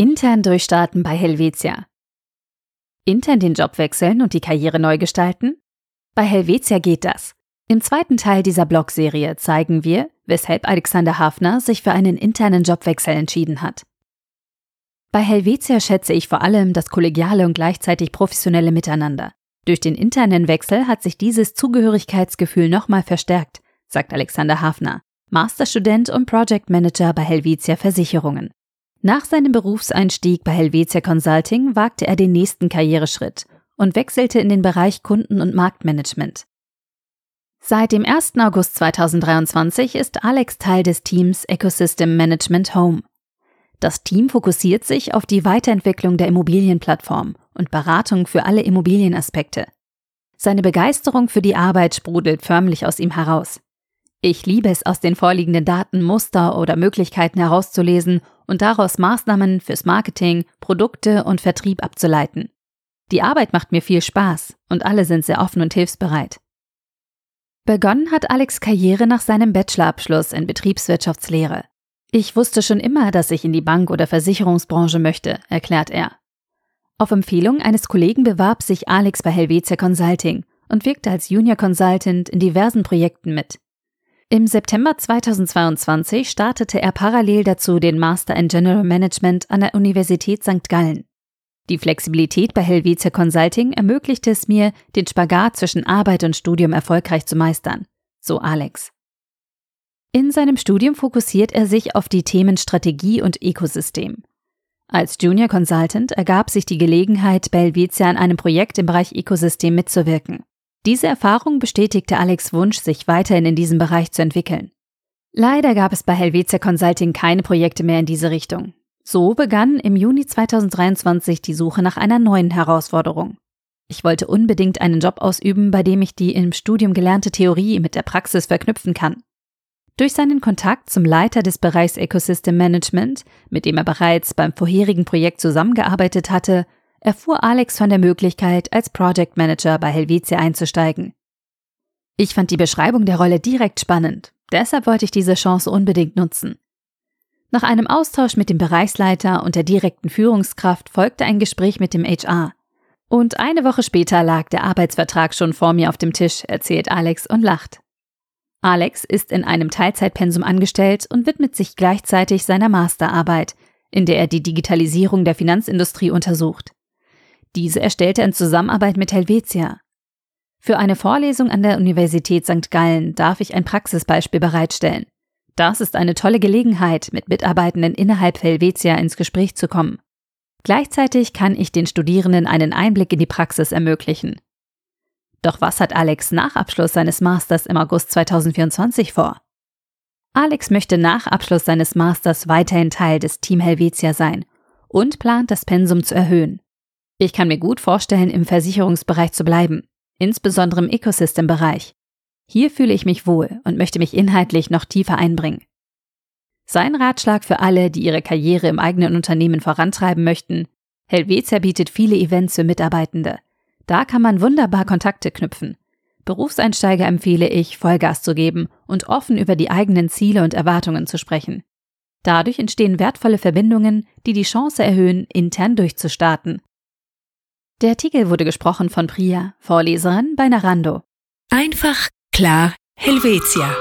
Intern durchstarten bei Helvetia. Intern den Job wechseln und die Karriere neu gestalten? Bei Helvetia geht das. Im zweiten Teil dieser Blogserie zeigen wir, weshalb Alexander Hafner sich für einen internen Jobwechsel entschieden hat. Bei Helvetia schätze ich vor allem das kollegiale und gleichzeitig professionelle Miteinander. Durch den internen Wechsel hat sich dieses Zugehörigkeitsgefühl nochmal verstärkt, sagt Alexander Hafner, Masterstudent und Project Manager bei Helvetia Versicherungen. Nach seinem Berufseinstieg bei Helvetia Consulting wagte er den nächsten Karriereschritt und wechselte in den Bereich Kunden- und Marktmanagement. Seit dem 1. August 2023 ist Alex Teil des Teams Ecosystem Management Home. Das Team fokussiert sich auf die Weiterentwicklung der Immobilienplattform und Beratung für alle Immobilienaspekte. Seine Begeisterung für die Arbeit sprudelt förmlich aus ihm heraus. Ich liebe es, aus den vorliegenden Daten Muster oder Möglichkeiten herauszulesen und daraus Maßnahmen fürs Marketing, Produkte und Vertrieb abzuleiten. Die Arbeit macht mir viel Spaß und alle sind sehr offen und hilfsbereit. Begonnen hat Alex Karriere nach seinem Bachelorabschluss in Betriebswirtschaftslehre. Ich wusste schon immer, dass ich in die Bank- oder Versicherungsbranche möchte, erklärt er. Auf Empfehlung eines Kollegen bewarb sich Alex bei Helvetia Consulting und wirkte als Junior Consultant in diversen Projekten mit. Im September 2022 startete er parallel dazu den Master in General Management an der Universität St. Gallen. Die Flexibilität bei Helvetia Consulting ermöglichte es mir, den Spagat zwischen Arbeit und Studium erfolgreich zu meistern, so Alex. In seinem Studium fokussiert er sich auf die Themen Strategie und Ökosystem. Als Junior Consultant ergab sich die Gelegenheit, bei Helvetia an einem Projekt im Bereich Ökosystem mitzuwirken. Diese Erfahrung bestätigte Alex Wunsch, sich weiterhin in diesem Bereich zu entwickeln. Leider gab es bei Helvetia Consulting keine Projekte mehr in diese Richtung. So begann im Juni 2023 die Suche nach einer neuen Herausforderung. Ich wollte unbedingt einen Job ausüben, bei dem ich die im Studium gelernte Theorie mit der Praxis verknüpfen kann. Durch seinen Kontakt zum Leiter des Bereichs Ecosystem Management, mit dem er bereits beim vorherigen Projekt zusammengearbeitet hatte, erfuhr Alex von der Möglichkeit, als Project Manager bei Helvetia einzusteigen. Ich fand die Beschreibung der Rolle direkt spannend, deshalb wollte ich diese Chance unbedingt nutzen. Nach einem Austausch mit dem Bereichsleiter und der direkten Führungskraft folgte ein Gespräch mit dem HR. Und eine Woche später lag der Arbeitsvertrag schon vor mir auf dem Tisch, erzählt Alex und lacht. Alex ist in einem Teilzeitpensum angestellt und widmet sich gleichzeitig seiner Masterarbeit, in der er die Digitalisierung der Finanzindustrie untersucht. Diese erstellte er in Zusammenarbeit mit Helvetia. Für eine Vorlesung an der Universität St. Gallen darf ich ein Praxisbeispiel bereitstellen. Das ist eine tolle Gelegenheit, mit Mitarbeitenden innerhalb Helvetia ins Gespräch zu kommen. Gleichzeitig kann ich den Studierenden einen Einblick in die Praxis ermöglichen. Doch was hat Alex nach Abschluss seines Masters im August 2024 vor? Alex möchte nach Abschluss seines Masters weiterhin Teil des Team Helvetia sein und plant, das Pensum zu erhöhen. Ich kann mir gut vorstellen, im Versicherungsbereich zu bleiben, insbesondere im Ecosystem-Bereich. Hier fühle ich mich wohl und möchte mich inhaltlich noch tiefer einbringen. Sein Ratschlag für alle, die ihre Karriere im eigenen Unternehmen vorantreiben möchten, Helvetia bietet viele Events für Mitarbeitende – da kann man wunderbar Kontakte knüpfen. Berufseinsteiger empfehle ich, Vollgas zu geben und offen über die eigenen Ziele und Erwartungen zu sprechen. Dadurch entstehen wertvolle Verbindungen, die die Chance erhöhen, intern durchzustarten. Der Artikel wurde gesprochen von Priya, Vorleserin bei Narando. Einfach, klar, Helvetia.